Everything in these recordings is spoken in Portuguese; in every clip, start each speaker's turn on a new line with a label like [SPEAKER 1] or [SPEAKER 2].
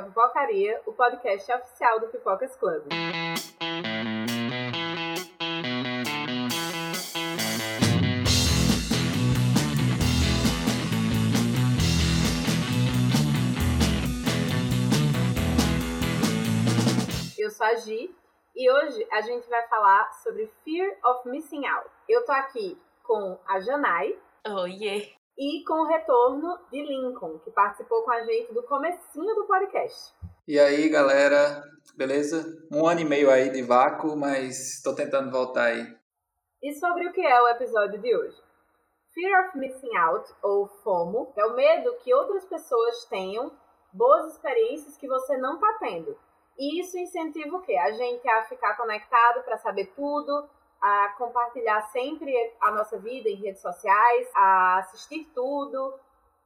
[SPEAKER 1] ao Pipocaria, o podcast oficial do Pipocas Club. Eu sou a Gi e hoje a gente vai falar sobre Fear of Missing Out. Eu tô aqui com a Janai.
[SPEAKER 2] Oiê!
[SPEAKER 1] E com o retorno de Lincoln, que participou com a gente do comecinho do podcast.
[SPEAKER 3] E aí, galera, beleza? Um ano e meio aí de vácuo, mas estou tentando voltar aí.
[SPEAKER 1] E sobre o que é o episódio de hoje? Fear of Missing Out, ou FOMO, é o medo que outras pessoas tenham boas experiências que você não está tendo. E isso incentiva o quê? A gente a ficar conectado para saber tudo, a compartilhar sempre a nossa vida em redes sociais, a assistir tudo,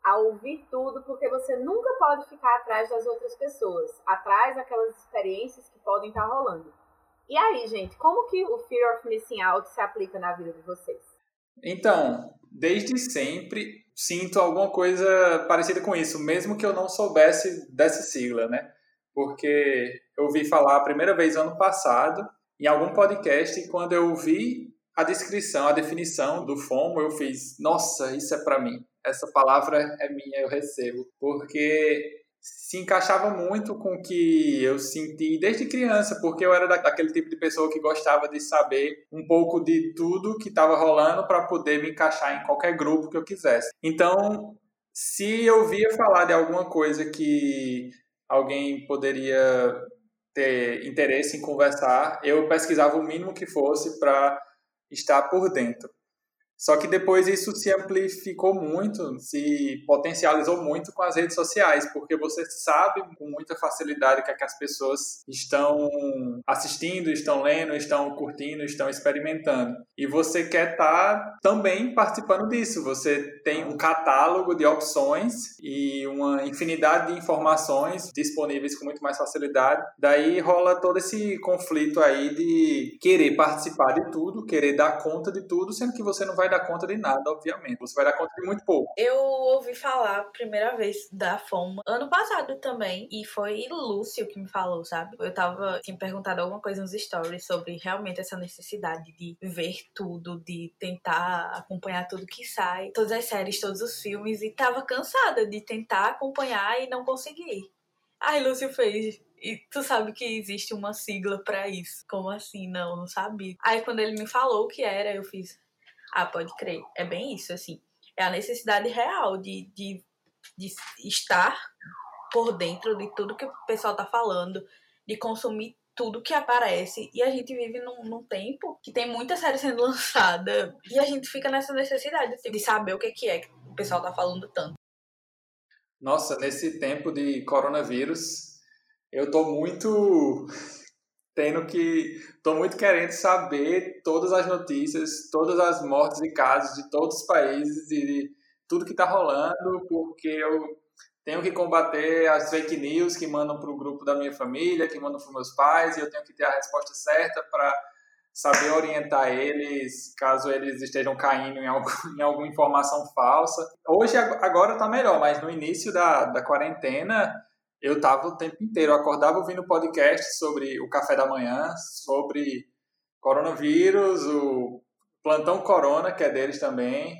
[SPEAKER 1] a ouvir tudo, porque você nunca pode ficar atrás das outras pessoas, atrás daquelas experiências que podem estar rolando. E aí, gente, como que o Fear of Missing Out se aplica na vida de vocês?
[SPEAKER 3] Então, desde sempre sinto alguma coisa parecida com isso, mesmo que eu não soubesse dessa sigla, né? Porque eu ouvi falar a primeira vez ano passado em algum podcast, quando eu vi a descrição, a definição do FOMO, eu fiz, nossa, isso é para mim. Essa palavra é minha, eu recebo. Porque se encaixava muito com o que eu senti desde criança, porque eu era daquele tipo de pessoa que gostava de saber um pouco de tudo que estava rolando para poder me encaixar em qualquer grupo que eu quisesse. Então, se eu via falar de alguma coisa que alguém poderia ter interesse em conversar, eu pesquisava o mínimo que fosse para estar por dentro. Só que depois isso se amplificou muito, se potencializou muito com as redes sociais, porque você sabe com muita facilidade o que, é que as pessoas estão assistindo, estão lendo, estão curtindo, estão experimentando. E você quer estar tá também participando disso. Você tem um catálogo de opções e uma infinidade de informações disponíveis com muito mais facilidade. Daí rola todo esse conflito aí de querer participar de tudo, querer dar conta de tudo, sendo que você não vai dar conta de nada, obviamente. Você vai dar conta de muito pouco.
[SPEAKER 2] Eu ouvi falar a primeira vez da FOMA ano passado também. E foi Lúcio que me falou, sabe? Eu tava, tinha perguntado alguma coisa nos stories sobre realmente essa necessidade de ver tudo, de tentar acompanhar tudo que sai, todas as séries, todos os filmes. E tava cansada de tentar acompanhar e não conseguir. Aí Lúcio fez. E tu sabe que existe uma sigla para isso. Como assim? Não, não sabia. Aí quando ele me falou o que era, eu fiz, ah, pode crer. É bem isso, assim. É a necessidade real de, de, de estar por dentro de tudo que o pessoal tá falando, de consumir tudo que aparece. E a gente vive num, num, tempo que tem muita série sendo lançada. E a gente fica nessa necessidade de saber o que, que é que o pessoal tá falando tanto.
[SPEAKER 3] Nossa, nesse tempo de coronavírus, eu tô muito tendo que. Estou muito querendo saber todas as notícias, todas as mortes e casos de todos os países e de tudo que está rolando, porque eu tenho que combater as fake news que mandam para o grupo da minha família, que mandam para os meus pais, e eu tenho que ter a resposta certa para saber orientar eles caso eles estejam caindo em, algum, em alguma informação falsa. Hoje, agora está melhor, mas no início da, da quarentena eu estava o tempo inteiro, eu acordava ouvindo podcast sobre o café da manhã, sobre coronavírus, o plantão corona, que é deles também.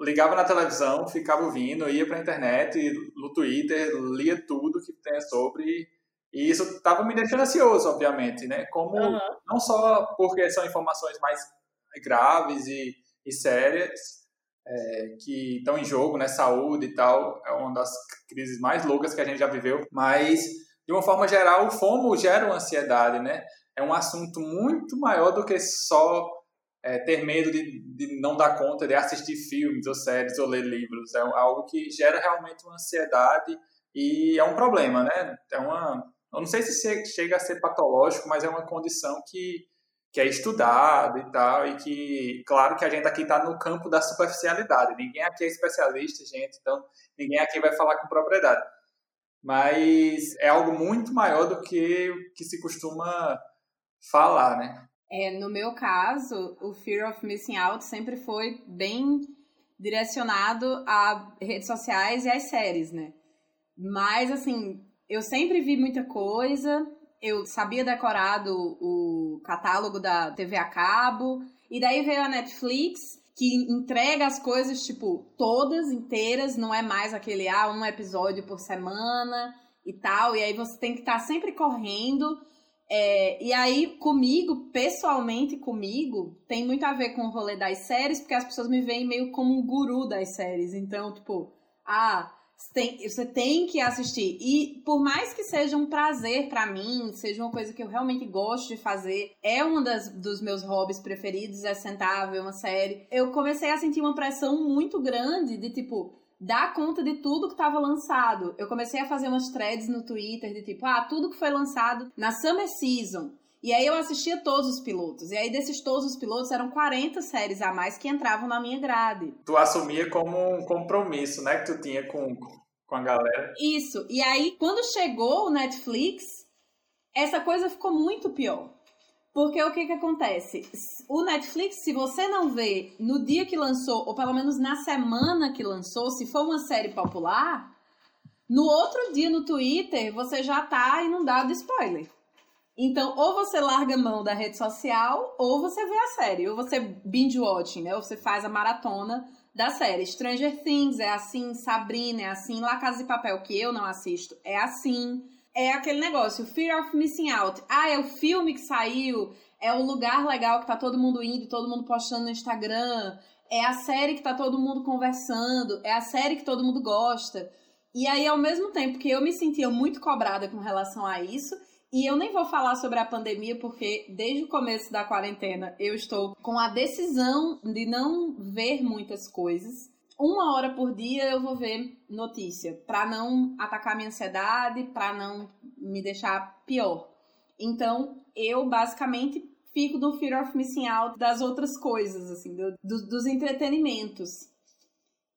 [SPEAKER 3] Ligava na televisão, ficava ouvindo, ia para a internet, no Twitter, lia tudo que tem sobre. E isso estava me deixando ansioso, obviamente, né? Como uhum. não só porque são informações mais graves e, e sérias, é, que estão em jogo, né? Saúde e tal, é uma das crises mais loucas que a gente já viveu. Mas, de uma forma geral, o FOMO gera uma ansiedade, né? É um assunto muito maior do que só é, ter medo de, de não dar conta de assistir filmes ou séries ou ler livros. É algo que gera realmente uma ansiedade e é um problema, né? É uma, eu não sei se chega a ser patológico, mas é uma condição que que é estudado e tal, e que, claro que a gente aqui está no campo da superficialidade, ninguém aqui é especialista, gente, então ninguém aqui vai falar com propriedade. Mas é algo muito maior do que que se costuma falar, né?
[SPEAKER 1] É, no meu caso, o Fear of Missing Out sempre foi bem direcionado a redes sociais e às séries, né? Mas, assim, eu sempre vi muita coisa, eu sabia decorado o catálogo da TV a cabo, e daí veio a Netflix, que entrega as coisas, tipo, todas inteiras, não é mais aquele, ah, um episódio por semana e tal, e aí você tem que estar tá sempre correndo. É, e aí, comigo, pessoalmente comigo, tem muito a ver com o rolê das séries, porque as pessoas me veem meio como um guru das séries. Então, tipo, ah, tem, você tem que assistir. E por mais que seja um prazer para mim, seja uma coisa que eu realmente gosto de fazer, é um dos meus hobbies preferidos, é sentar, ver uma série. Eu comecei a sentir uma pressão muito grande de tipo, dar conta de tudo que estava lançado. Eu comecei a fazer umas threads no Twitter de tipo, ah, tudo que foi lançado na Summer Season. E aí eu assistia todos os pilotos. E aí desses todos os pilotos eram 40 séries a mais que entravam na minha grade.
[SPEAKER 3] Tu assumia como um compromisso, né, que tu tinha com, com a galera.
[SPEAKER 1] Isso. E aí quando chegou o Netflix, essa coisa ficou muito pior. Porque o que que acontece? O Netflix, se você não vê no dia que lançou, ou pelo menos na semana que lançou, se for uma série popular, no outro dia no Twitter você já tá inundado de spoiler. Então, ou você larga mão da rede social, ou você vê a série, ou você binge watching, né? Ou você faz a maratona da série. Stranger Things é assim, Sabrina é assim, La Casa de Papel, que eu não assisto, é assim. É aquele negócio, Fear of Missing Out. Ah, é o filme que saiu, é o lugar legal que tá todo mundo indo, todo mundo postando no Instagram, é a série que tá todo mundo conversando, é a série que todo mundo gosta. E aí, ao mesmo tempo que eu me sentia muito cobrada com relação a isso, e eu nem vou falar sobre a pandemia, porque desde o começo da quarentena eu estou com a decisão de não ver muitas coisas. Uma hora por dia eu vou ver notícia, para não atacar minha ansiedade, para não me deixar pior. Então, eu basicamente fico do fear of missing out das outras coisas, assim, do, do, dos entretenimentos.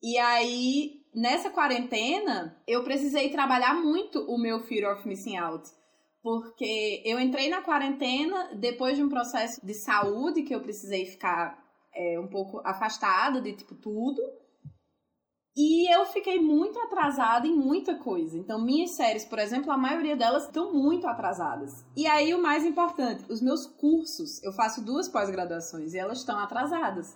[SPEAKER 1] E aí, nessa quarentena, eu precisei trabalhar muito o meu fear of missing out porque eu entrei na quarentena depois de um processo de saúde que eu precisei ficar é, um pouco afastada de tipo tudo. E eu fiquei muito atrasada em muita coisa. Então, minhas séries, por exemplo, a maioria delas estão muito atrasadas. E aí, o mais importante, os meus cursos, eu faço duas pós-graduações e elas estão atrasadas.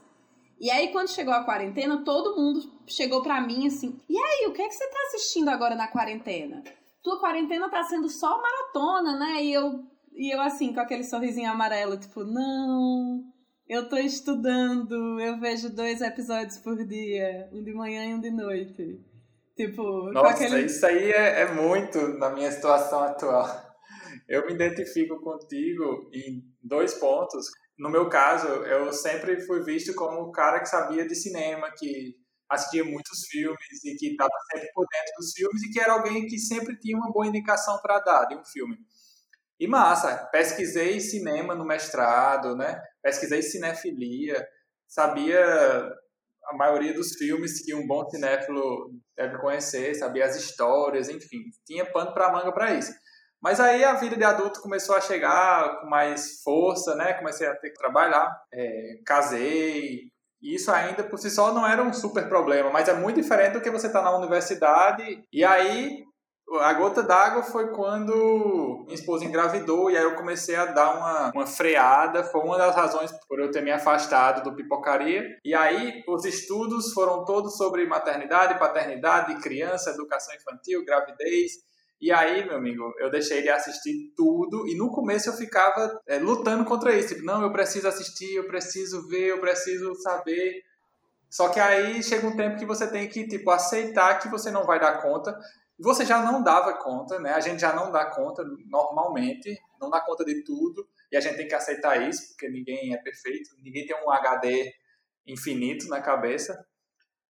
[SPEAKER 1] E aí, quando chegou a quarentena, todo mundo chegou para mim assim: e aí, o que é que você tá assistindo agora na quarentena? Tua quarentena tá sendo só maratona, né? E eu, e eu assim, com aquele sorrisinho amarelo, tipo, não, eu tô estudando, eu vejo dois episódios por dia, um de manhã e um de noite. Tipo,
[SPEAKER 3] Nossa,
[SPEAKER 1] aquele...
[SPEAKER 3] isso aí é, é muito na minha situação atual. Eu me identifico contigo em dois pontos. No meu caso, eu sempre fui visto como o cara que sabia de cinema, que assistia muitos filmes e que estava sempre por dentro dos filmes e que era alguém que sempre tinha uma boa indicação para dar de um filme. E massa, pesquisei cinema no mestrado, né? Pesquisei cinefilia, sabia a maioria dos filmes que um bom cinéfilo deve conhecer, sabia as histórias, enfim, tinha pano para manga para isso. Mas aí a vida de adulto começou a chegar com mais força, né? Comecei a ter que trabalhar, é, casei, e isso ainda por si só não era um super problema, mas é muito diferente do que você estar tá na universidade. E aí, a gota d'água foi quando minha esposa engravidou e aí eu comecei a dar uma, uma freada. Foi uma das razões por eu ter me afastado do pipocaria. E aí, os estudos foram todos sobre maternidade, paternidade, criança, educação infantil, gravidez. E aí, meu amigo, eu deixei de assistir tudo e no começo eu ficava é, lutando contra isso. Tipo, não, eu preciso assistir, eu preciso ver, eu preciso saber. Só que aí chega um tempo que você tem que, tipo, aceitar que você não vai dar conta. Você já não dava conta, né? A gente já não dá conta normalmente, não dá conta de tudo. E a gente tem que aceitar isso, porque ninguém é perfeito, ninguém tem um HD infinito na cabeça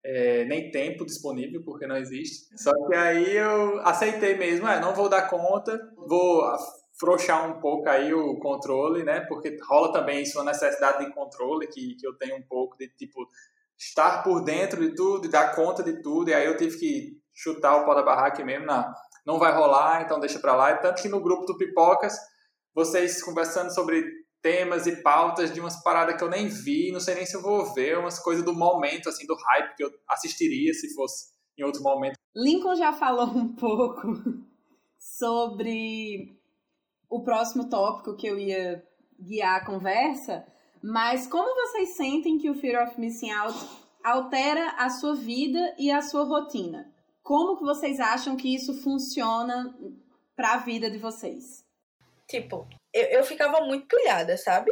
[SPEAKER 3] é, nem tempo disponível, porque não existe. Só que aí eu aceitei mesmo, é, não vou dar conta, vou afrouxar um pouco aí o controle, né? Porque rola também isso, uma necessidade de controle que, que eu tenho um pouco de, tipo, estar por dentro de tudo, e dar conta de tudo, e aí eu tive que chutar o pau da barraca mesmo, não, não vai rolar, então deixa pra lá. Tanto que no grupo do Pipocas, vocês conversando sobre temas e pautas de umas paradas que eu nem vi, não sei nem se eu vou ver, umas coisas do momento, assim, do hype que eu assistiria se fosse em outro momento.
[SPEAKER 1] Lincoln já falou um pouco sobre o próximo tópico que eu ia guiar a conversa, mas como vocês sentem que o Fear of Missing Out altera a sua vida e a sua rotina? Como que vocês acham que isso funciona para a vida de vocês?
[SPEAKER 2] Tipo, eu, eu ficava muito pilhada, sabe?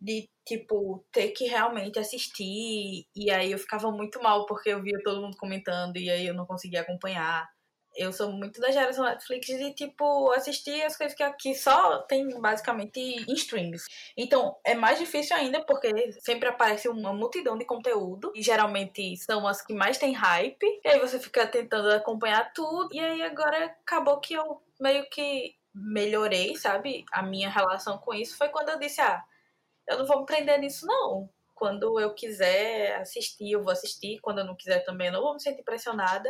[SPEAKER 2] De, tipo, ter que realmente assistir. E aí eu ficava muito mal porque eu via todo mundo comentando e aí eu não conseguia acompanhar. Eu sou muito da geração Netflix de, tipo, assistir as coisas que aqui só tem basicamente em streams. Então, é mais difícil ainda porque sempre aparece uma multidão de conteúdo. E geralmente são as que mais tem hype. E aí você fica tentando acompanhar tudo. E aí agora acabou que eu meio que melhorei, sabe? A minha relação com isso foi quando eu disse: ah, eu não vou me prender nisso, não. Quando eu quiser assistir, eu vou assistir. Quando eu não quiser também, eu não vou me sentir pressionada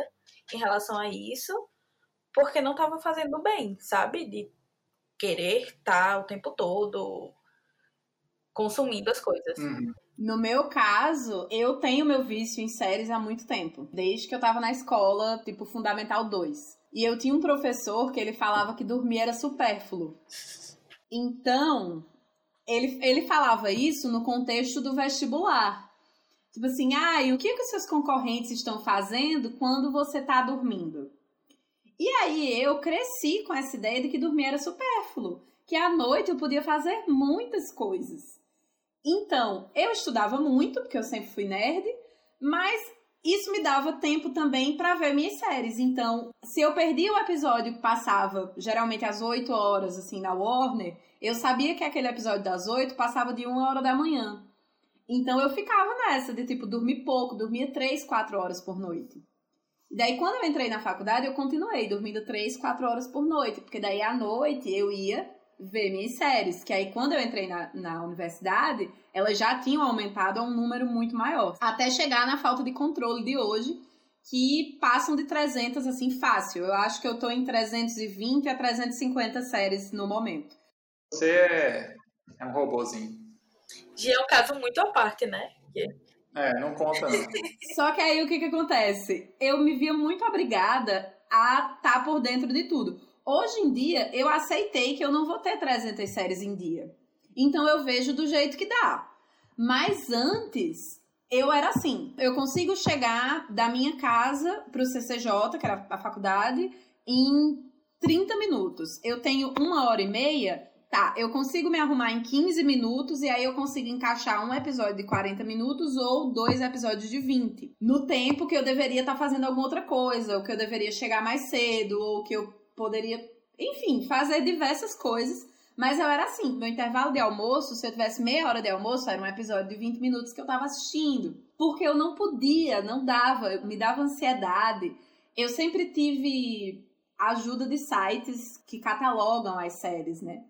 [SPEAKER 2] em relação a isso, porque não estava fazendo bem, sabe? De querer estar tá o tempo todo consumindo as coisas.
[SPEAKER 1] Uhum. No meu caso, eu tenho meu vício em séries há muito tempo. Desde que eu tava na escola, tipo, Fundamental 2. E eu tinha um professor que ele falava que dormir era supérfluo. Então, ele, ele falava isso no contexto do vestibular. Tipo assim, ah, e o que, que os seus concorrentes estão fazendo quando você tá dormindo? E aí eu cresci com essa ideia de que dormir era supérfluo, que à noite eu podia fazer muitas coisas. Então, eu estudava muito, porque eu sempre fui nerd, mas isso me dava tempo também para ver minhas séries. Então, se eu perdi o episódio que passava geralmente às 8 horas, assim, na Warner, eu sabia que aquele episódio das 8 passava de 1 hora da manhã. Então eu ficava nessa de tipo dormir pouco, dormia 3, 4 horas por noite. E daí quando eu entrei na faculdade, eu continuei dormindo 3, 4 horas por noite, porque daí à noite eu ia ver minhas séries, que aí quando eu entrei na, na universidade, elas já tinham aumentado a um número muito maior, até chegar na falta de controle de hoje, que passam de 300 assim fácil. Eu acho que eu tô em 320 a 350 séries no momento.
[SPEAKER 3] Você é, é um robozinho.
[SPEAKER 2] Já é um caso muito à parte, né?
[SPEAKER 3] É, não conta não.
[SPEAKER 1] Só que aí o que que acontece? Eu me via muito obrigada a estar tá por dentro de tudo. Hoje em dia, eu aceitei que eu não vou ter 300 séries em dia. Então eu vejo do jeito que dá. Mas antes, eu era assim. Eu consigo chegar da minha casa pro CCJ, que era a faculdade, em 30 minutos. Eu tenho uma hora e meia tá, eu consigo me arrumar em 15 minutos e aí eu consigo encaixar um episódio de 40 minutos ou dois episódios de 20. No tempo que eu deveria estar tá fazendo alguma outra coisa, ou que eu deveria chegar mais cedo, ou que eu poderia, enfim, fazer diversas coisas. Mas eu era assim, meu intervalo de almoço, se eu tivesse meia hora de almoço, era um episódio de 20 minutos que eu tava assistindo. Porque eu não podia, não dava, me dava ansiedade. Eu sempre tive ajuda de sites que catalogam as séries, né?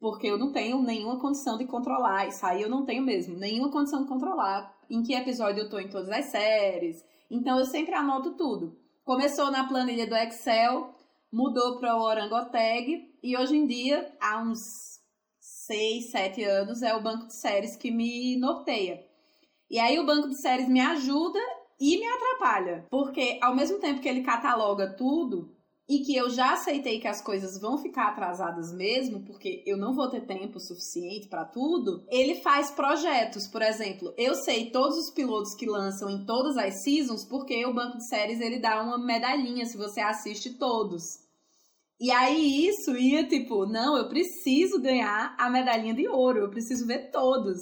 [SPEAKER 1] porque eu não tenho nenhuma condição de controlar. Isso aí eu não tenho mesmo, nenhuma condição de controlar em que episódio eu tô em todas as séries. Então eu sempre anoto tudo. Começou na planilha do Excel, mudou para o Orangotag e hoje em dia, há uns 6, 7 anos, é o banco de séries que me norteia. E aí o banco de séries me ajuda e me atrapalha, porque ao mesmo tempo que ele cataloga tudo, e que eu já aceitei que as coisas vão ficar atrasadas mesmo, porque eu não vou ter tempo suficiente para tudo, ele faz projetos. Por exemplo, eu sei todos os pilotos que lançam em todas as seasons, porque o banco de séries ele dá uma medalhinha se você assiste todos. E aí isso ia tipo, não, eu preciso ganhar a medalhinha de ouro, eu preciso ver todos.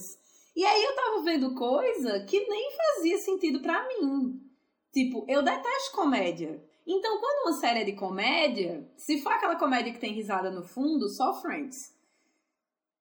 [SPEAKER 1] E aí eu tava vendo coisa que nem fazia sentido para mim. Tipo, eu detesto comédia. Então, quando uma série é de comédia, se for aquela comédia que tem risada no fundo, só Friends.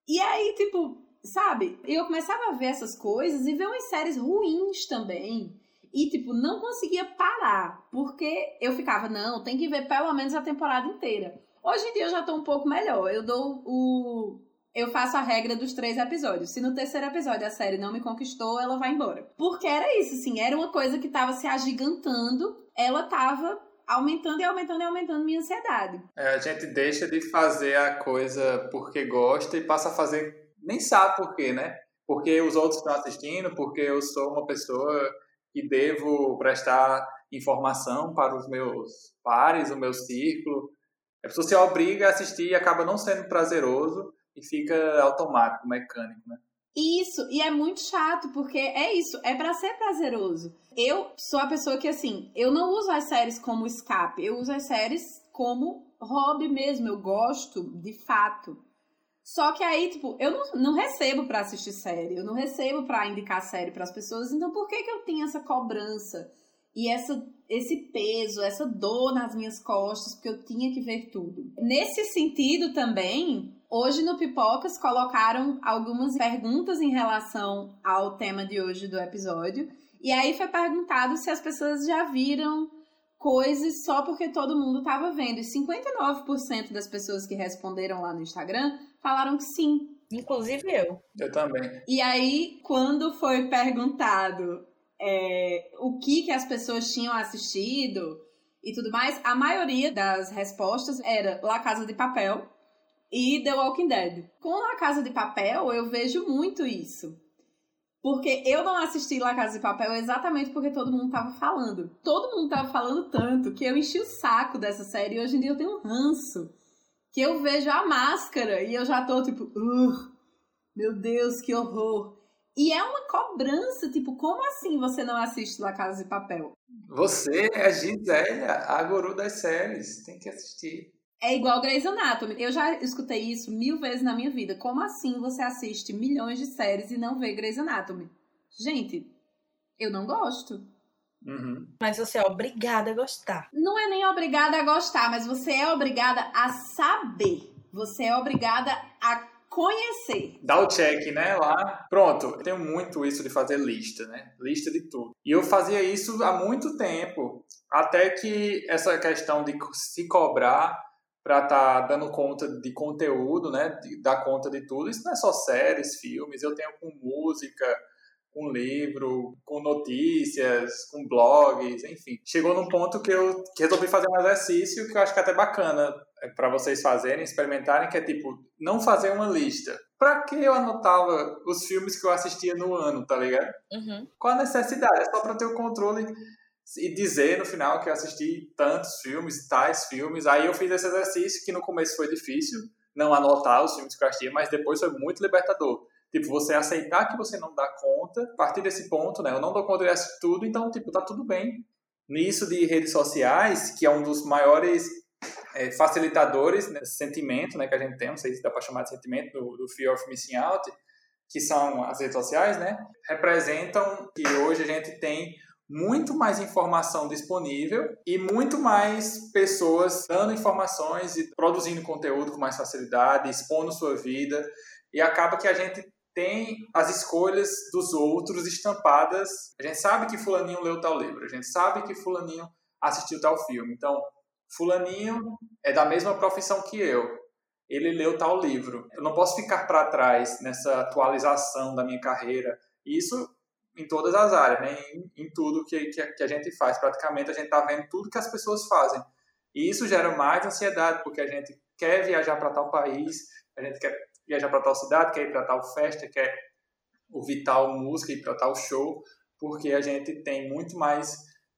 [SPEAKER 1] E aí, tipo, sabe? Eu começava a ver essas coisas e ver umas séries ruins também. E, tipo, não conseguia parar. Porque eu ficava, não, tem que ver pelo menos a temporada inteira. Hoje em dia eu já tô um pouco melhor. Eu dou o. Eu faço a regra dos três episódios. Se no terceiro episódio a série não me conquistou, ela vai embora. Porque era isso, assim, era uma coisa que tava se agigantando. Ela tava aumentando e aumentando e aumentando minha ansiedade.
[SPEAKER 3] É, a gente deixa de fazer a coisa porque gosta e passa a fazer, nem sabe por quê, né? Porque os outros estão assistindo, porque eu sou uma pessoa que devo prestar informação para os meus pares, o meu círculo. A pessoa se obriga a assistir e acaba não sendo prazeroso e fica automático, mecânico, né?
[SPEAKER 1] Isso, e é muito chato, porque é isso, é para ser prazeroso. Eu sou a pessoa que, assim, eu não uso as séries como escape, eu uso as séries como hobby mesmo, eu gosto de fato. Só que aí, tipo, eu não, não recebo para assistir série, eu não recebo para indicar série para as pessoas, então por que que eu tenho essa cobrança e essa esse peso, essa dor nas minhas costas, porque eu tinha que ver tudo. Nesse sentido também, hoje no Pipocas colocaram algumas perguntas em relação ao tema de hoje do episódio, e aí foi perguntado se as pessoas já viram coisas só porque todo mundo estava vendo. E 59% das pessoas que responderam lá no Instagram falaram que sim.
[SPEAKER 2] Inclusive eu.
[SPEAKER 3] Eu também.
[SPEAKER 1] E aí, quando foi perguntado é, o que, que as pessoas tinham assistido e tudo mais, a maioria das respostas era La Casa de Papel e The Walking Dead. Com La Casa de Papel, eu vejo muito isso. Porque eu não assisti La Casa de Papel exatamente porque todo mundo tava falando. Todo mundo tava falando tanto que eu enchi o saco dessa série e hoje em dia eu tenho um ranço. Que eu vejo a máscara e eu já tô tipo, meu Deus, que horror. E é uma cobrança, tipo, como assim você não assiste La Casa de Papel?
[SPEAKER 3] Você é a Gisélia, a guru das séries, tem que assistir.
[SPEAKER 1] É igual Grey's Anatomy. Eu já escutei isso mil vezes na minha vida. Como assim você assiste milhões de séries e não vê Grey's Anatomy? Gente, eu não gosto.
[SPEAKER 3] Uhum.
[SPEAKER 2] Mas você é obrigada a gostar.
[SPEAKER 1] Não é nem obrigada a gostar, mas você é obrigada a saber. Você é obrigada a conhecer.
[SPEAKER 3] Dá o check, né? Lá. Pronto. Eu tenho muito isso de fazer lista, né? Lista de tudo. E eu fazia isso há muito tempo. Até que essa questão de se cobrar para estar tá dando conta de conteúdo, né? De dar conta de tudo. Isso não é só séries, filmes, eu tenho com música, com livro, com notícias, com blogs, enfim. Chegou num ponto que eu resolvi fazer um exercício que eu acho que é até bacana é, para vocês fazerem, experimentarem, que é tipo, não fazer uma lista. Pra que eu anotava os filmes que eu assistia no ano, tá ligado?
[SPEAKER 2] Uhum.
[SPEAKER 3] Qual a necessidade? É só pra ter o controle e dizer no final que eu assisti tantos filmes, tais filmes. Aí eu fiz esse exercício que no começo foi difícil, não anotar os filmes que eu assisti, mas depois foi muito libertador. Tipo, você aceitar que você não dá conta, a partir desse ponto, né? Eu não dou conta de assistir tudo, então, tipo, tá tudo bem. Nisso de redes sociais, que é um dos maiores é, facilitadores desse sentimento, né, que a gente tem, não sei se dá para chamar de sentimento, do, do Fear of Missing Out, que são as redes sociais, né, representam que hoje a gente tem muito mais informação disponível e muito mais pessoas dando informações e produzindo conteúdo com mais facilidade, expondo sua vida, e acaba que a gente tem as escolhas dos outros estampadas. A gente sabe que fulaninho leu tal livro, a gente sabe que fulaninho assistiu tal filme. Então, fulaninho é da mesma profissão que eu. Ele leu tal livro. Eu não posso ficar para trás nessa atualização da minha carreira. Isso em todas as áreas, né? em, em tudo que, que, que, a gente faz. Praticamente a gente está vendo tudo que as pessoas fazem. E isso gera mais ansiedade, porque a gente quer viajar para tal país, a gente quer viajar para tal cidade, quer ir para tal festa, quer ouvir tal música, ir para tal show, porque a gente tem muito mais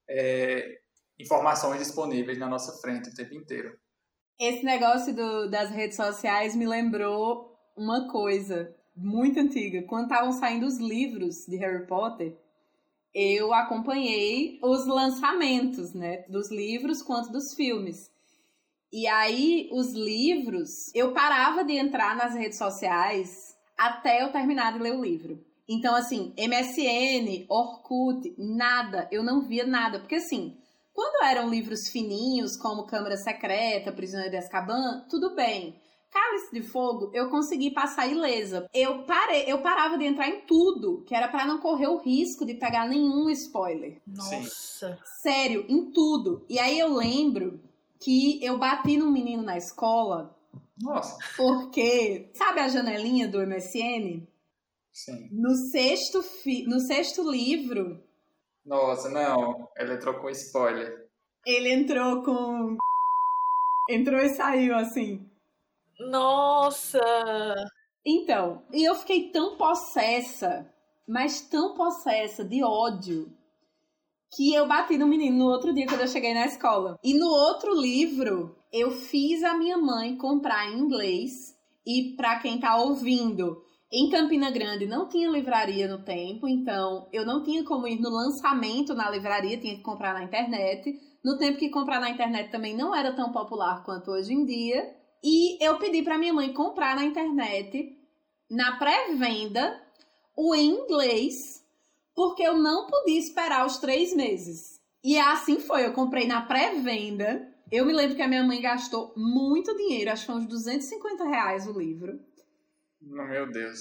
[SPEAKER 3] é, informações disponíveis na nossa frente o tempo inteiro.
[SPEAKER 1] Esse negócio do, das redes sociais me lembrou uma coisa muito antiga. Quando estavam saindo os livros de Harry Potter, eu acompanhei os lançamentos, né? Dos livros quanto dos filmes. E aí, os livros, eu parava de entrar nas redes sociais até eu terminar de ler o livro. Então, assim, MSN, Orkut, nada, eu não via nada. Porque, assim, quando eram livros fininhos, como Câmara Secreta, Prisioneiro de Azkaban, tudo bem. Cálice de Fogo, eu consegui passar ilesa. Eu parei, eu parava de entrar em tudo, que era para não correr o risco de pegar nenhum spoiler.
[SPEAKER 2] Nossa.
[SPEAKER 1] Sério, em tudo. E aí eu lembro que eu bati num menino na escola.
[SPEAKER 3] Nossa.
[SPEAKER 1] Porque, sabe a janelinha do MSN?
[SPEAKER 3] Sim.
[SPEAKER 1] No sexto, fi... no sexto livro.
[SPEAKER 3] Nossa, não. Ele entrou com spoiler.
[SPEAKER 1] Ele entrou com. Entrou e saiu assim.
[SPEAKER 2] Nossa!
[SPEAKER 1] Então, e eu fiquei tão possessa, mas tão possessa de ódio, que eu bati no menino no outro dia quando eu cheguei na escola. E no outro livro, eu fiz a minha mãe comprar em inglês. E para quem tá ouvindo, em Campina Grande não tinha livraria no tempo, então eu não tinha como ir no lançamento na livraria, tinha que comprar na internet. No tempo que comprar na internet também não era tão popular quanto hoje em dia. E eu pedi para minha mãe comprar na internet, na pré-venda, o em inglês, porque eu não podia esperar os três meses. E assim foi, eu comprei na pré-venda. Eu me lembro que a minha mãe gastou muito dinheiro, acho que foi uns 250 reais o livro.
[SPEAKER 3] Meu Deus.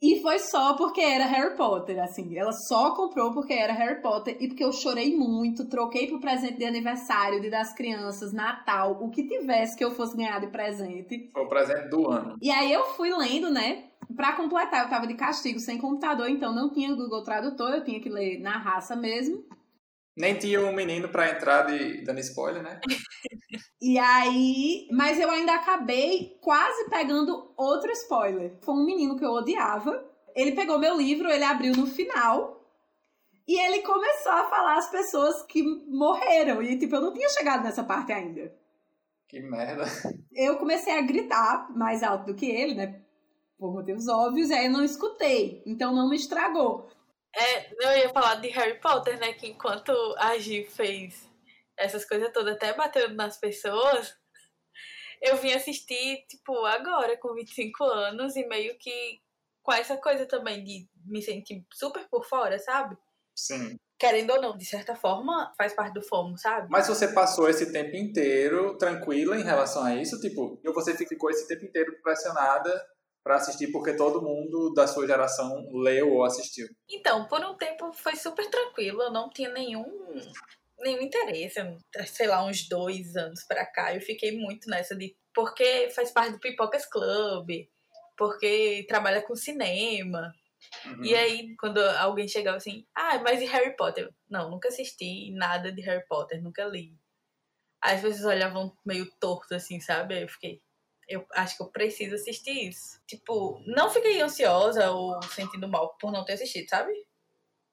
[SPEAKER 1] E foi só porque era Harry Potter, assim. Ela só comprou porque era Harry Potter e porque eu chorei muito. Troquei pro presente de aniversário, de das crianças, Natal, o que tivesse que eu fosse ganhar de presente.
[SPEAKER 3] Foi o presente do ano.
[SPEAKER 1] E aí eu fui lendo, né? Pra completar, eu tava de castigo sem computador, então não tinha Google Tradutor, eu tinha que ler na raça mesmo.
[SPEAKER 3] Nem tinha um menino para entrar de dando spoiler, né?
[SPEAKER 1] e aí, mas eu ainda acabei quase pegando outro spoiler. Foi um menino que eu odiava. Ele pegou meu livro, ele abriu no final e ele começou a falar as pessoas que morreram. E tipo, eu não tinha chegado nessa parte ainda.
[SPEAKER 3] Que merda.
[SPEAKER 1] Eu comecei a gritar mais alto do que ele, né? Por motivos óbvios, e aí eu não escutei. Então não me estragou.
[SPEAKER 2] É, eu ia falar de Harry Potter, né? Que enquanto a Gi fez essas coisas todas, até batendo nas pessoas, eu vim assistir, tipo, agora, com 25 anos, e meio que com essa coisa também de me sentir super por fora, sabe?
[SPEAKER 3] Sim.
[SPEAKER 2] Querendo ou não, de certa forma, faz parte do FOMO, sabe?
[SPEAKER 3] Mas você passou esse tempo inteiro tranquila em relação a isso? Tipo, ou você ficou esse tempo inteiro pressionada para assistir porque todo mundo da sua geração leu ou assistiu?
[SPEAKER 2] Então, por um tempo foi super tranquilo, eu não tinha nenhum nenhum interesse, sei lá, uns dois anos para cá, eu fiquei muito nessa de porque faz parte do Pipocas Club, porque trabalha com cinema. Uhum. E aí, quando alguém chegava assim, ah, mas e Harry Potter? Não, nunca assisti nada de Harry Potter, nunca li. Aí as pessoas olhavam meio torto assim, sabe? Aí eu fiquei, eu acho que eu preciso assistir isso. Tipo, não fiquei ansiosa ou sentindo mal por não ter assistido, sabe?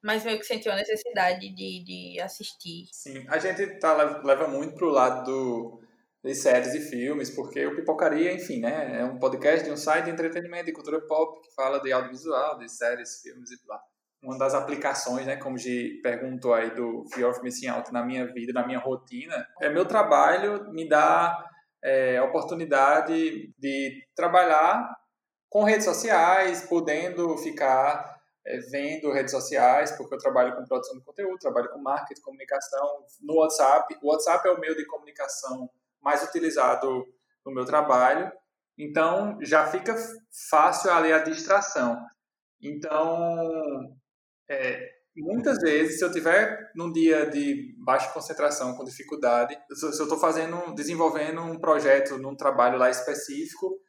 [SPEAKER 2] Mas meio que senti a necessidade de, de assistir.
[SPEAKER 3] Sim, a gente tá, leva muito pro lado do, de séries e filmes, porque o Pipocaria, enfim, né? É um podcast de um site de entretenimento e cultura pop que fala de audiovisual, de séries, filmes e blá. Uma das aplicações, né, como Gi perguntou aí do Fear of Missing Out na minha vida, na minha rotina, é meu trabalho me dá é, oportunidade de trabalhar com redes sociais, podendo ficar é, vendo redes sociais, porque eu trabalho com produção de conteúdo, trabalho com marketing, comunicação, no WhatsApp. O WhatsApp é o meio de comunicação mais utilizado no meu trabalho, então já fica fácil ali a distração. Então, é, muitas vezes, se eu tiver num dia de baixa concentração, com dificuldade, se eu estou fazendo, desenvolvendo um projeto num trabalho lá específico,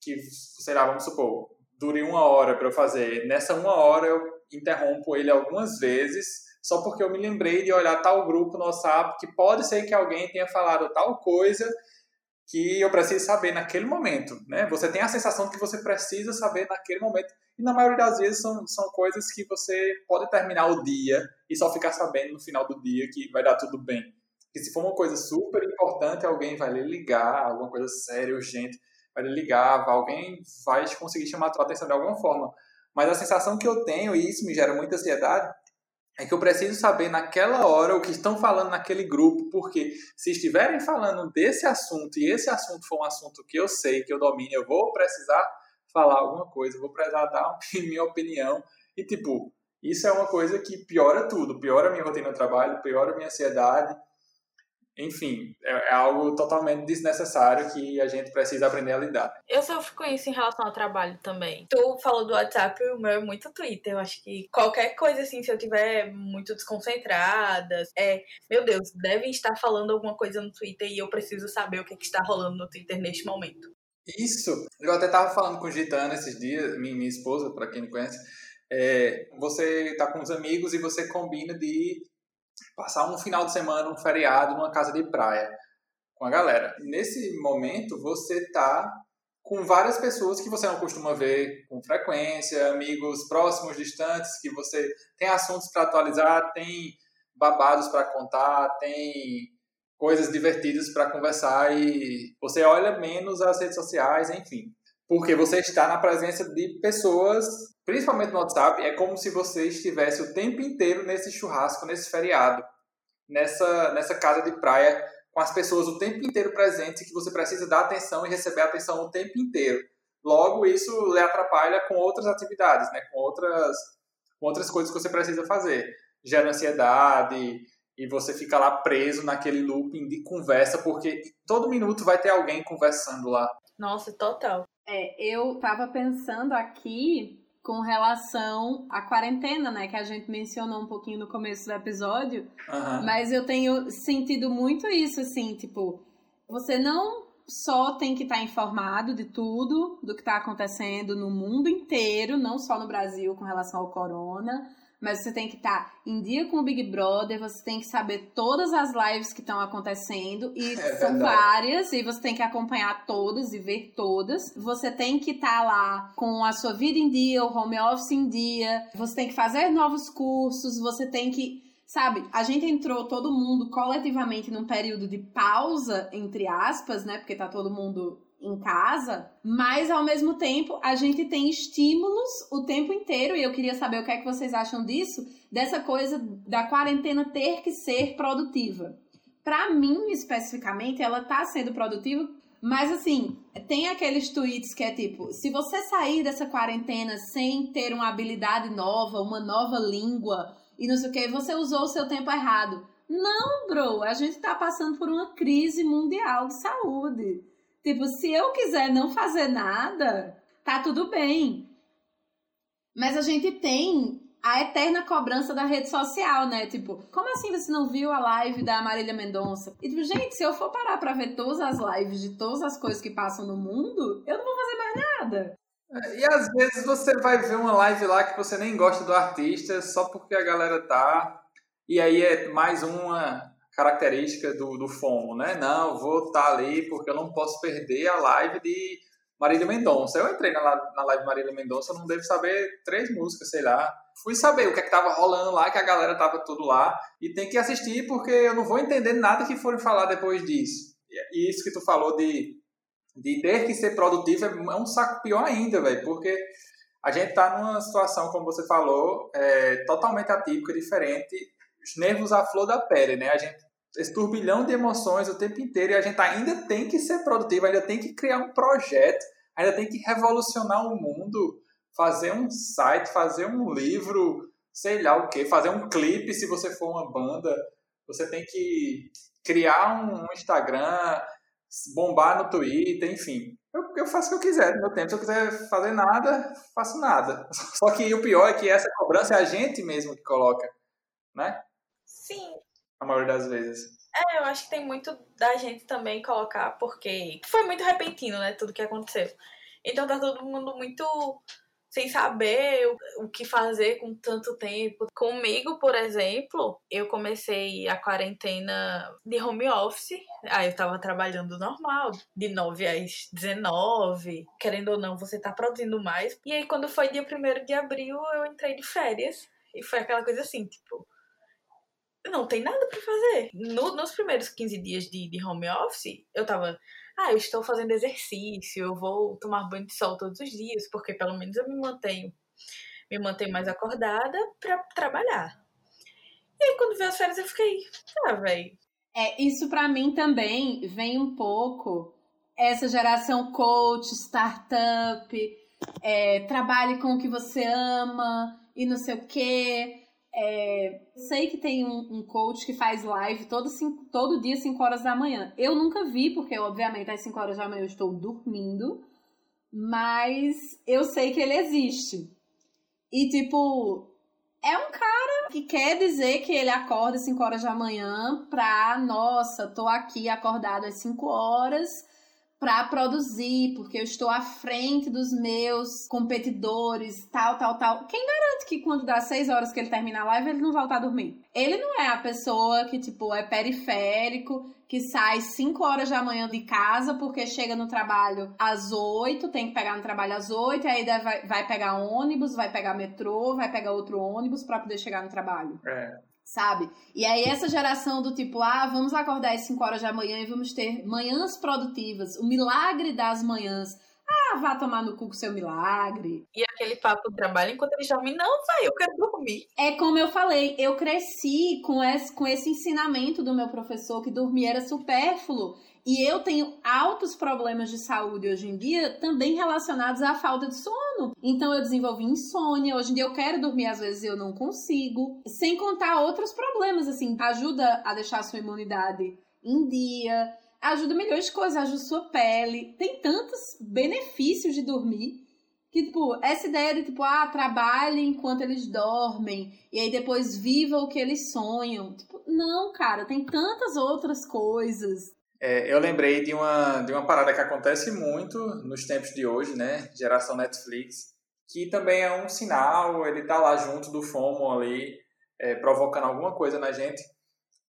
[SPEAKER 3] que, sei lá, vamos supor, dure uma hora para eu fazer. Nessa uma hora eu interrompo ele algumas vezes, só porque eu me lembrei de olhar tal grupo no WhatsApp, que pode ser que alguém tenha falado tal coisa que eu preciso saber naquele momento, né? Você tem a sensação de que você precisa saber naquele momento e na maioria das vezes são, são coisas que você pode terminar o dia e só ficar sabendo no final do dia que vai dar tudo bem. E se for uma coisa super importante, alguém vai lhe ligar, alguma coisa séria, urgente, vai lhe ligar, alguém vai conseguir chamar a tua atenção de alguma forma. Mas a sensação que eu tenho, e isso me gera muita ansiedade, é que eu preciso saber naquela hora o que estão falando naquele grupo, porque se estiverem falando desse assunto e esse assunto for um assunto que eu sei, que eu domino, eu vou precisar falar alguma coisa, vou precisar dar minha opinião. E, tipo, isso é uma coisa que piora tudo. Piora a minha rotina de trabalho, piora a minha ansiedade. Enfim, é, é, algo totalmente desnecessário que a gente precisa aprender a lidar.
[SPEAKER 2] Eu sofro com isso em relação ao trabalho também. Tu falou do WhatsApp, o meu é muito Twitter. Eu acho que qualquer coisa assim, se eu tiver muito desconcentrada, é, meu Deus, devem estar falando alguma coisa no Twitter e eu preciso saber o que, é que está rolando no Twitter neste momento.
[SPEAKER 3] Isso, eu até tava falando com Gitana esses dias, minha, minha esposa, para quem não conhece. É, você tá com os amigos e você combina de passar um final de semana, um feriado numa casa de praia com a galera. Nesse momento, você tá com várias pessoas que você não costuma ver com frequência, amigos próximos, distantes, que você tem assuntos para atualizar, tem babados para contar, tem coisas divertidas para conversar e você olha menos as redes sociais, enfim. Porque você está na presença de pessoas, principalmente no WhatsApp, é como se você estivesse o tempo inteiro nesse churrasco, nesse feriado, nessa, nessa casa de praia, com as pessoas o tempo inteiro presentes, que você precisa dar atenção e receber atenção o tempo inteiro. Logo, isso lhe atrapalha com outras atividades, né? com, outras, com outras coisas que você precisa fazer. Gera ansiedade, e você fica lá preso naquele looping de conversa, porque todo minuto vai ter alguém conversando lá.
[SPEAKER 2] Nossa, total.
[SPEAKER 1] É, eu tava pensando aqui com relação à quarentena, né, que a gente mencionou um pouquinho no começo do episódio,
[SPEAKER 3] uhum.
[SPEAKER 1] mas eu tenho sentido muito isso, assim, tipo, você não só tem que estar tá informado de tudo, do que está acontecendo no mundo inteiro, não só no Brasil com relação ao corona, mas você tem que estar tá em dia com o Big Brother, você tem que saber todas as lives que estão acontecendo, e é são várias, e você tem que acompanhar todas e ver todas. Você tem que estar tá lá com a sua vida em dia, o home office em dia, você tem que fazer novos cursos, você tem que. Sabe, a gente entrou todo mundo coletivamente num período de pausa, entre aspas, né? Porque tá todo mundo em casa, mas ao mesmo tempo a gente tem estímulos o tempo inteiro e eu queria saber o que é que vocês acham disso, dessa coisa da quarentena ter que ser produtiva. Para mim, especificamente, ela tá sendo produtiva, mas assim, tem aqueles tweets que é tipo, se você sair dessa quarentena sem ter uma habilidade nova, uma nova língua e não sei o que, você usou o seu tempo errado. Não, bro, a gente tá passando por uma crise mundial de saúde. Tipo, se eu quiser não fazer nada, tá tudo bem. Mas a gente tem a eterna cobrança da rede social, né? Tipo, como assim você não viu a live da Marília Mendonça? E tipo, gente, se eu for parar pra ver todas as lives de todas as coisas que passam no mundo, eu não vou fazer mais nada.
[SPEAKER 3] E às vezes você vai ver uma live lá que você nem gosta do artista só porque a galera tá. E aí é mais uma característica do, do FOMO, né? Não, vou estar tá ali porque eu não posso perder a live de Marília Mendonça. Eu entrei na, na live de Marília Mendonça, não devo saber três músicas, sei lá. Fui saber o que é que tava rolando lá, que a galera tava tudo lá. E tem que assistir porque eu não vou entender nada que forem falar depois disso. E isso que tu falou de, de ter que ser produtivo é, é um saco pior ainda, velho. Porque a gente tá numa situação, como você falou, é, totalmente atípica, diferente. Os nervos à flor da pele, né? A gente esse turbilhão de emoções o tempo inteiro e a gente ainda tem que ser produtivo, ainda tem que criar um projeto, ainda tem que revolucionar o mundo, fazer um site, fazer um livro, sei lá o que, fazer um clipe se você for uma banda, você tem que criar um Instagram, bombar no Twitter, enfim. Eu, eu faço o que eu quiser no meu tempo. Se eu quiser fazer nada, faço nada. Só que o pior é que essa cobrança é a gente mesmo que coloca, né?
[SPEAKER 2] Sim,
[SPEAKER 3] a maioria das vezes.
[SPEAKER 2] É, eu acho que tem muito da gente também colocar, porque foi muito repentino, né? Tudo que aconteceu. Então tá todo mundo muito sem saber o, o que fazer com tanto tempo. Comigo, por exemplo, eu comecei a quarentena de home office. Aí eu tava trabalhando normal, de 9 às 19. Querendo ou não, você tá produzindo mais. E aí, quando foi dia 1 de abril, eu entrei de férias. E foi aquela coisa assim, tipo, não tem nada para fazer. No, nos primeiros 15 dias de, de home office, eu tava, ah, eu estou fazendo exercício, eu vou tomar banho de sol todos os dias, porque pelo menos eu me mantenho, me mantenho mais acordada para trabalhar. E aí quando veio as férias eu fiquei, ah, velho.
[SPEAKER 1] É, isso para mim também vem um pouco essa geração coach, startup, é, trabalhe com o que você ama e não sei o quê. É, sei que tem um, um, coach que faz live todo, cinco, todo dia, 5 horas da manhã. Eu nunca vi, porque obviamente às 5 horas da manhã eu estou dormindo, mas eu sei que ele existe. E tipo, é um cara que quer dizer que ele acorda às 5 horas da manhã pra, nossa, tô aqui acordado às 5 horas para produzir, porque eu estou à frente dos meus competidores, tal, tal, tal. Quem garante que quando dá seis horas que ele termina a live, ele não voltar a dormir? Ele não é a pessoa que, tipo, é periférico, que sai 5 horas da manhã de casa porque chega no trabalho às 8, tem que pegar no trabalho às 8, e aí vai, vai pegar ônibus, vai pegar metrô, vai pegar outro ônibus para poder chegar no trabalho.
[SPEAKER 3] É.
[SPEAKER 1] sabe? E aí essa geração do tipo, ah, vamos acordar às 5 horas da manhã e vamos ter manhãs produtivas, o milagre das manhãs. Ah, vá tomar no cu com seu milagre.
[SPEAKER 2] E aquele papo do trabalho enquanto eles dormem, não, vai, eu quero dormir.
[SPEAKER 1] É como eu falei, eu cresci com esse, com esse ensinamento do meu professor que dormir era supérfluo. E eu tenho altos problemas de saúde hoje em dia, também relacionados à falta de sono. Então eu desenvolvi insônia, hoje em dia eu quero dormir, às vezes eu não consigo. Sem contar outros problemas, assim, ajuda a deixar a sua imunidade em dia, ajuda milhões de coisas, ajuda sua pele. Tem tantos benefícios de dormir. Que, tipo, essa ideia de, tipo, ah, trabalhe enquanto eles dormem, e aí depois viva o que eles sonham. Tipo, não, cara, tem tantas outras coisas.
[SPEAKER 3] É, eu lembrei de uma, de uma parada que acontece muito nos tempos de hoje, né? Geração Netflix, que também é um sinal, ele tá lá junto do FOMO ali, é, provocando alguma coisa na gente,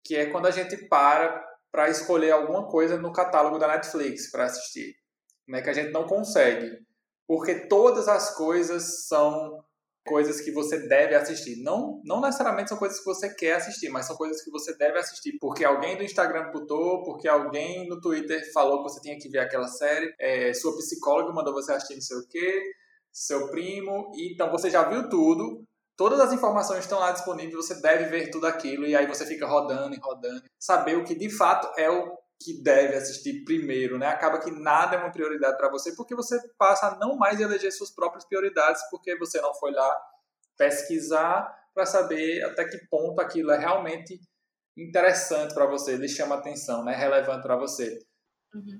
[SPEAKER 3] que é quando a gente para para escolher alguma coisa no catálogo da Netflix para assistir. Né? Que a gente não consegue, porque todas as coisas são coisas que você deve assistir. Não, não necessariamente são coisas que você quer assistir, mas são coisas que você deve assistir. Porque alguém do Instagram putou, porque alguém no Twitter falou que você tinha que ver aquela série, é, sua psicóloga mandou você assistir não sei o quê, seu primo, então você já viu tudo. Todas as informações estão lá disponíveis, você deve ver tudo aquilo e aí você fica rodando e rodando. Saber o que de fato é o que deve assistir primeiro, né? Acaba que nada é uma prioridade para você porque você passa a não mais eleger suas próprias prioridades porque você não foi lá pesquisar para saber até que ponto aquilo é realmente interessante para você, lhe chama atenção, né? Relevante para você.
[SPEAKER 2] Uhum.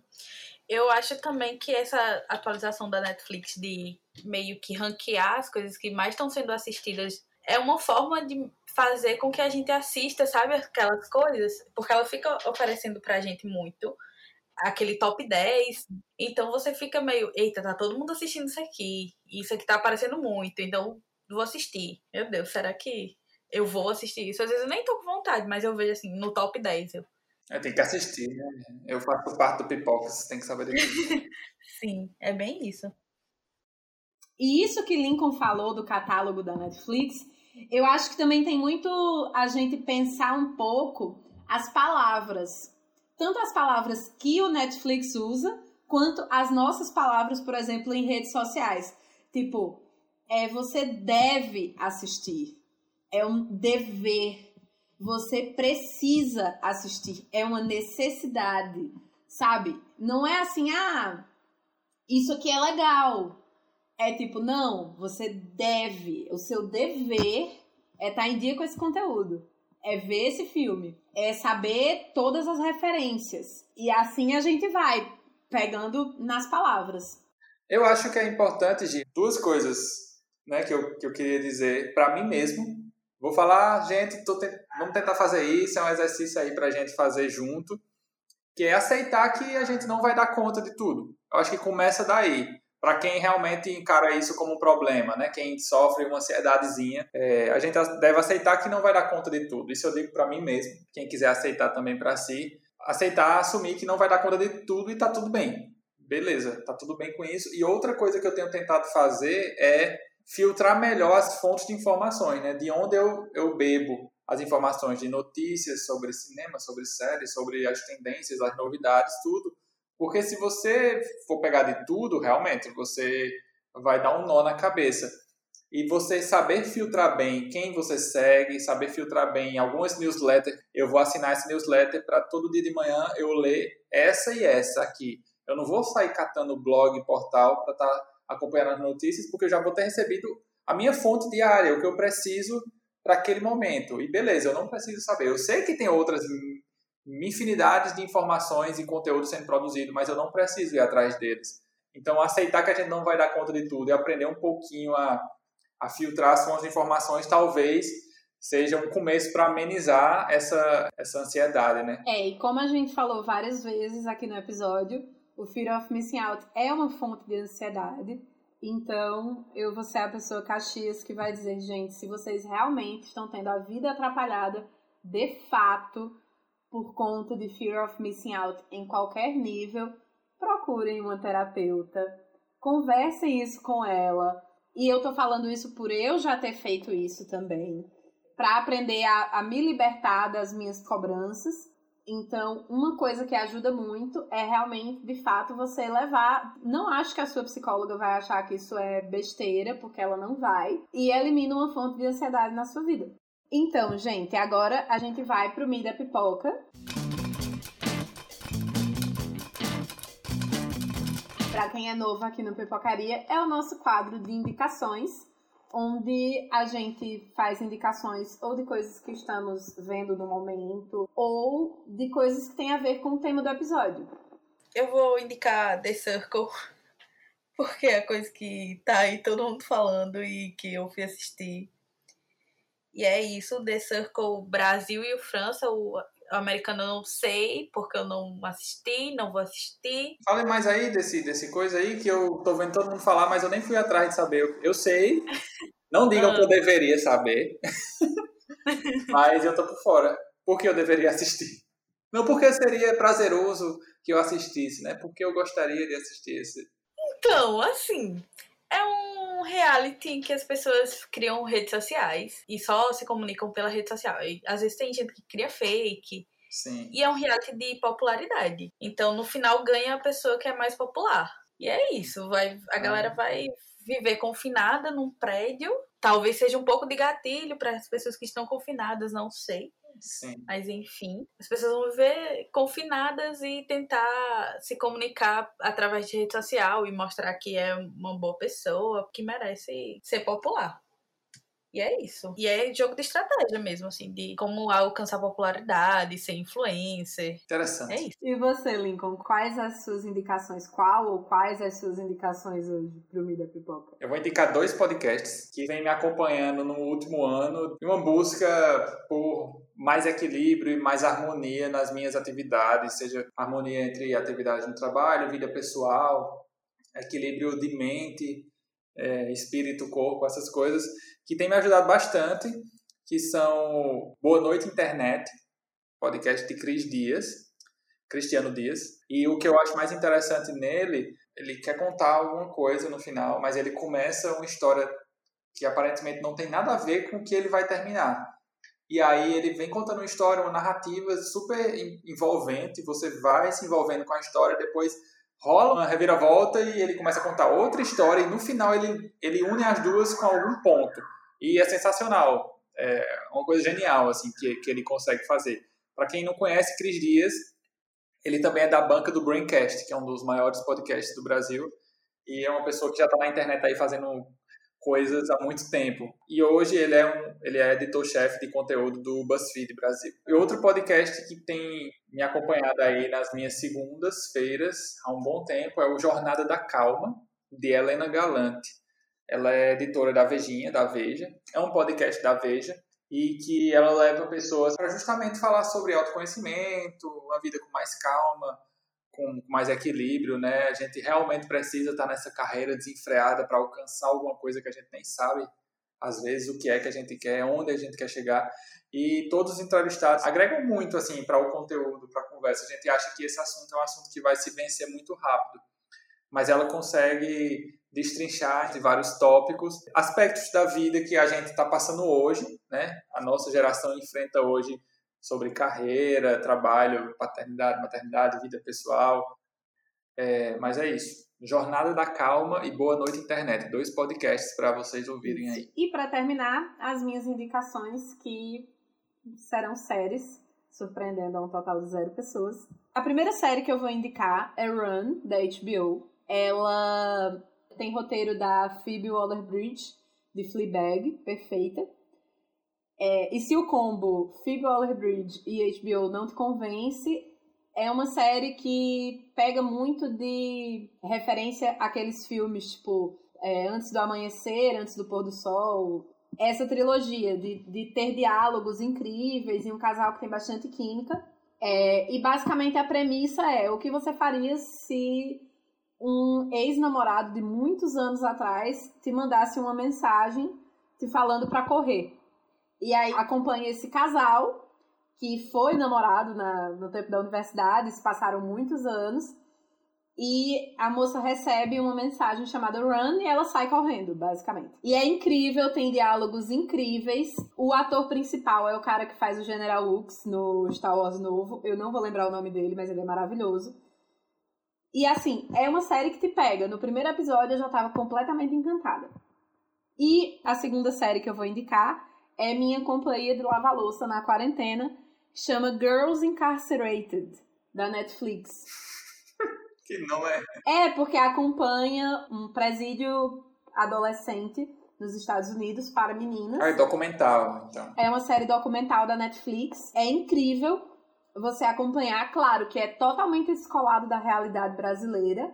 [SPEAKER 2] Eu acho também que essa atualização da Netflix de meio que ranquear as coisas que mais estão sendo assistidas é uma forma de fazer com que a gente assista, sabe, aquelas coisas, porque ela fica oferecendo pra gente muito aquele top 10. Então você fica meio, eita, tá todo mundo assistindo isso aqui. Isso aqui tá aparecendo muito, então vou assistir. Meu Deus, será que eu vou assistir isso? Às vezes eu nem tô com vontade, mas eu vejo assim, no top 10. Eu...
[SPEAKER 3] É, tem que assistir, né? Eu faço parte do pipoca, você tem que saber disso.
[SPEAKER 2] Sim, é bem isso.
[SPEAKER 1] E isso que Lincoln falou do catálogo da Netflix eu acho que também tem muito a gente pensar um pouco as palavras. Tanto as palavras que o Netflix usa, quanto as nossas palavras, por exemplo, em redes sociais. Tipo, é você deve assistir. É um dever. Você precisa assistir. É uma necessidade. Sabe? Não é assim, ah, isso aqui é legal. É tipo, não, você deve, o seu dever é estar tá em dia com esse conteúdo. É ver esse filme. É saber todas as referências. E assim a gente vai pegando nas palavras.
[SPEAKER 3] Eu acho que é importante, Gi, duas coisas né, que, eu, que eu queria dizer para mim mesmo. Vou falar, gente, te... vamos tentar fazer isso, é um exercício aí pra gente fazer junto, que é aceitar que a gente não vai dar conta de tudo. Eu acho que começa daí para quem realmente encara isso como um problema, né? Quem sofre uma ansiedadezinha, é, a gente deve aceitar que não vai dar conta de tudo. Isso eu digo para mim mesmo. Quem quiser aceitar também para si, aceitar, assumir que não vai dar conta de tudo e tá tudo bem. Beleza, tá tudo bem com isso. E outra coisa que eu tenho tentado fazer é filtrar melhor as fontes de informações, né? De onde eu, eu bebo as informações de notícias sobre cinema, sobre séries, sobre as tendências, as novidades, tudo porque se você for pegar de tudo, realmente, você vai dar um nó na cabeça. E você saber filtrar bem quem você segue, saber filtrar bem algumas newsletters. Eu vou assinar esse newsletter para todo dia de manhã eu ler essa e essa aqui. Eu não vou sair catando blog, portal para estar tá acompanhando as notícias, porque eu já vou ter recebido a minha fonte diária, o que eu preciso para aquele momento. E beleza, eu não preciso saber. Eu sei que tem outras infinidades de informações e conteúdo sendo produzido, mas eu não preciso ir atrás deles. Então, aceitar que a gente não vai dar conta de tudo e aprender um pouquinho a, a filtrar as informações, talvez seja um começo para amenizar essa, essa ansiedade, né?
[SPEAKER 1] É, e como a gente falou várias vezes aqui no episódio, o Fear of Missing Out é uma fonte de ansiedade. Então, eu vou ser a pessoa Caxias que vai dizer, gente, se vocês realmente estão tendo a vida atrapalhada, de fato, por conta de fear of missing out em qualquer nível, procurem uma terapeuta, conversem isso com ela. E eu tô falando isso por eu já ter feito isso também. para aprender a, a me libertar das minhas cobranças. Então, uma coisa que ajuda muito é realmente, de fato, você levar. Não acho que a sua psicóloga vai achar que isso é besteira, porque ela não vai. E elimina uma fonte de ansiedade na sua vida. Então, gente, agora a gente vai pro Mida Pipoca. Para quem é novo aqui no Pipocaria, é o nosso quadro de indicações onde a gente faz indicações ou de coisas que estamos vendo no momento, ou de coisas que têm a ver com o tema do episódio.
[SPEAKER 2] Eu vou indicar The Circle, porque é a coisa que tá aí todo mundo falando e que eu fui assistir. E é isso, The Circle Brasil e França, o americano eu não sei, porque eu não assisti, não vou assistir.
[SPEAKER 3] Fale mais aí desse, desse coisa aí que eu tô vendo todo mundo falar, mas eu nem fui atrás de saber. Eu, eu sei, não digam que eu ah. deveria saber, mas eu tô por fora. Por que eu deveria assistir? Não porque seria prazeroso que eu assistisse, né? Porque eu gostaria de assistir esse.
[SPEAKER 2] Então, assim, é um reality em que as pessoas criam redes sociais e só se comunicam pela rede social. E, às vezes tem gente que cria fake.
[SPEAKER 3] Sim.
[SPEAKER 2] E é um reality de popularidade. Então, no final, ganha a pessoa que é mais popular. E é isso. Vai, a galera vai viver confinada num prédio. Talvez seja um pouco de gatilho para as pessoas que estão confinadas, não sei.
[SPEAKER 3] Sim.
[SPEAKER 2] Mas enfim, as pessoas vão viver confinadas e tentar se comunicar através de rede social e mostrar que é uma boa pessoa, que merece ser popular. E é isso. E é jogo de estratégia mesmo, assim, de como alcançar popularidade, ser influencer.
[SPEAKER 3] Interessante.
[SPEAKER 2] É isso.
[SPEAKER 1] E você, Lincoln, quais as suas indicações? Qual ou quais as suas indicações hoje pro Mídia Pipoca?
[SPEAKER 3] Eu vou indicar dois podcasts que vêm me acompanhando no último ano em uma busca por mais equilíbrio e mais harmonia nas minhas atividades, seja harmonia entre atividade no trabalho, vida pessoal, equilíbrio de mente, é, espírito, corpo, essas coisas que tem me ajudado bastante, que são Boa Noite Internet, podcast de Cris Dias, Cristiano Dias. E o que eu acho mais interessante nele, ele quer contar alguma coisa no final, mas ele começa uma história que aparentemente não tem nada a ver com o que ele vai terminar. E aí ele vem contando uma história, uma narrativa super envolvente, você vai se envolvendo com a história, depois rola uma reviravolta e ele começa a contar outra história e no final ele, ele une as duas com algum ponto. E é sensacional. É uma coisa genial assim que, que ele consegue fazer. Para quem não conhece Cris Dias, ele também é da banca do Braincast, que é um dos maiores podcasts do Brasil. E é uma pessoa que já está na internet aí fazendo coisas há muito tempo. E hoje ele é, um, ele é editor-chefe de conteúdo do BuzzFeed Brasil. E outro podcast que tem me acompanhado aí nas minhas segundas-feiras há um bom tempo é o Jornada da Calma, de Helena Galante. Ela é editora da Vejinha, da Veja. É um podcast da Veja e que ela leva pessoas para justamente falar sobre autoconhecimento, uma vida com mais calma, com mais equilíbrio, né? A gente realmente precisa estar nessa carreira desenfreada para alcançar alguma coisa que a gente nem sabe às vezes o que é que a gente quer, onde a gente quer chegar. E todos os entrevistados agregam muito assim para o conteúdo, para a conversa. A gente acha que esse assunto é um assunto que vai se vencer muito rápido, mas ela consegue destrinchar de vários tópicos, aspectos da vida que a gente está passando hoje, né? A nossa geração enfrenta hoje sobre carreira, trabalho, paternidade, maternidade, vida pessoal. É, mas é isso. Jornada da Calma e Boa Noite Internet, dois podcasts para vocês ouvirem aí.
[SPEAKER 1] E para terminar, as minhas indicações que serão séries, surpreendendo a um total de zero pessoas. A primeira série que eu vou indicar é Run, da HBO. Ela tem roteiro da Phoebe Waller-Bridge, de Fleabag, perfeita. É, e se o combo Phoebe Waller-Bridge e HBO não te convence, é uma série que pega muito de referência àqueles filmes, tipo é, Antes do Amanhecer, Antes do Pôr do Sol. Essa trilogia de, de ter diálogos incríveis e um casal que tem bastante química. É, e basicamente a premissa é o que você faria se um ex-namorado de muitos anos atrás te mandasse uma mensagem te falando para correr. E aí acompanha esse casal que foi namorado na, no tempo da universidade, se passaram muitos anos. e a moça recebe uma mensagem chamada Run e ela sai correndo, basicamente. E é incrível, tem diálogos incríveis. O ator principal é o cara que faz o General Hux no Star Wars novo. Eu não vou lembrar o nome dele, mas ele é maravilhoso. E assim, é uma série que te pega. No primeiro episódio eu já tava completamente encantada. E a segunda série que eu vou indicar é minha companhia de lava-louça na quarentena, chama Girls Incarcerated, da Netflix.
[SPEAKER 3] Que não é.
[SPEAKER 1] É, porque acompanha um presídio adolescente nos Estados Unidos para meninas.
[SPEAKER 3] Ah, é documental, então.
[SPEAKER 1] É uma série documental da Netflix. É incrível você acompanhar, claro que é totalmente descolado da realidade brasileira,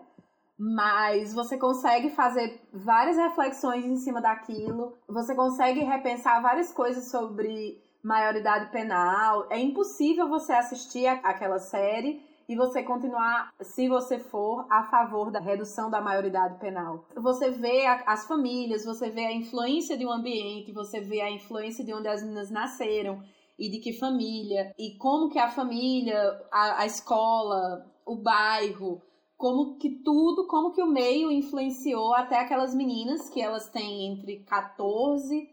[SPEAKER 1] mas você consegue fazer várias reflexões em cima daquilo, você consegue repensar várias coisas sobre maioridade penal. É impossível você assistir aquela série e você continuar, se você for a favor da redução da maioridade penal. Você vê a, as famílias, você vê a influência de um ambiente, você vê a influência de onde as meninas nasceram e de que família, e como que a família, a, a escola, o bairro, como que tudo, como que o meio influenciou até aquelas meninas que elas têm entre 14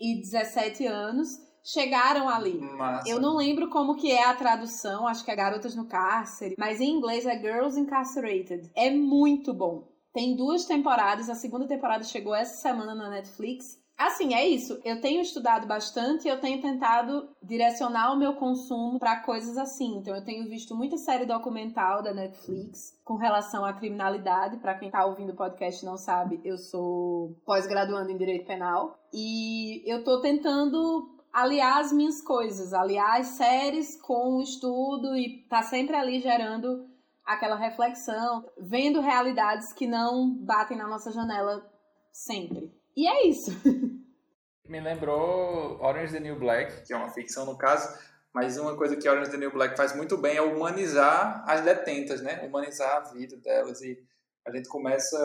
[SPEAKER 1] e 17 anos chegaram ali.
[SPEAKER 3] Massa.
[SPEAKER 1] Eu não lembro como que é a tradução, acho que é Garotas no Cárcere, mas em inglês é Girls Incarcerated. É muito bom. Tem duas temporadas, a segunda temporada chegou essa semana na Netflix. Assim, é isso. Eu tenho estudado bastante e eu tenho tentado direcionar o meu consumo para coisas assim. Então, eu tenho visto muita série documental da Netflix com relação à criminalidade. Para quem tá ouvindo o podcast e não sabe, eu sou pós-graduando em Direito Penal. E eu tô tentando aliar as minhas coisas, aliar as séries com o estudo e tá sempre ali gerando aquela reflexão, vendo realidades que não batem na nossa janela sempre. E é isso.
[SPEAKER 3] Me lembrou Orange the New Black, que é uma ficção no caso, mas uma coisa que Orange the New Black faz muito bem é humanizar as detentas, né? Humanizar a vida delas e a gente começa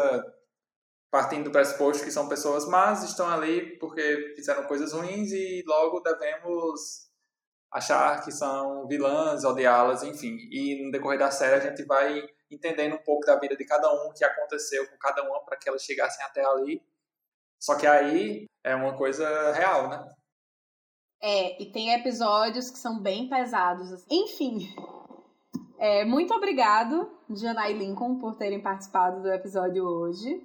[SPEAKER 3] partindo do pressuposto que são pessoas más, estão ali porque fizeram coisas ruins e logo devemos achar que são vilãs, odiá-las, enfim. E no decorrer da série a gente vai entendendo um pouco da vida de cada um, o que aconteceu com cada uma para que elas chegassem até ali. Só que aí é uma coisa real, né?
[SPEAKER 1] É, e tem episódios que são bem pesados. Assim. Enfim, é, muito obrigado, Jana Lincoln, por terem participado do episódio hoje.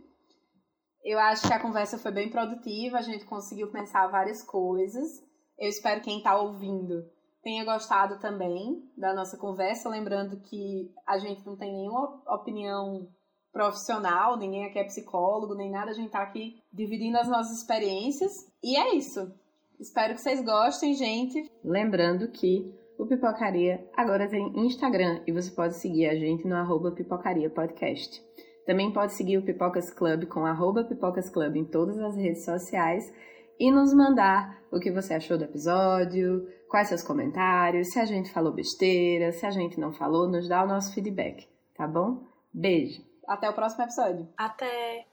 [SPEAKER 1] Eu acho que a conversa foi bem produtiva, a gente conseguiu pensar várias coisas. Eu espero que quem está ouvindo tenha gostado também da nossa conversa, lembrando que a gente não tem nenhuma opinião profissional, ninguém aqui é psicólogo, nem nada, a gente está aqui dividindo as nossas experiências. E é isso. Espero que vocês gostem, gente. Lembrando que o Pipocaria agora tem Instagram e você pode seguir a gente no arroba Pipocaria Podcast. Também pode seguir o Pipocas Club com arroba Pipocas Club em todas as redes sociais e nos mandar o que você achou do episódio, quais seus comentários, se a gente falou besteira, se a gente não falou, nos dá o nosso feedback, tá bom? Beijo. Até o próximo episódio.
[SPEAKER 2] Até.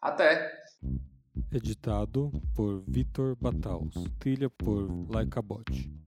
[SPEAKER 3] Até.
[SPEAKER 4] Editado por Vitor Bataus. Trilha por Laika Bot.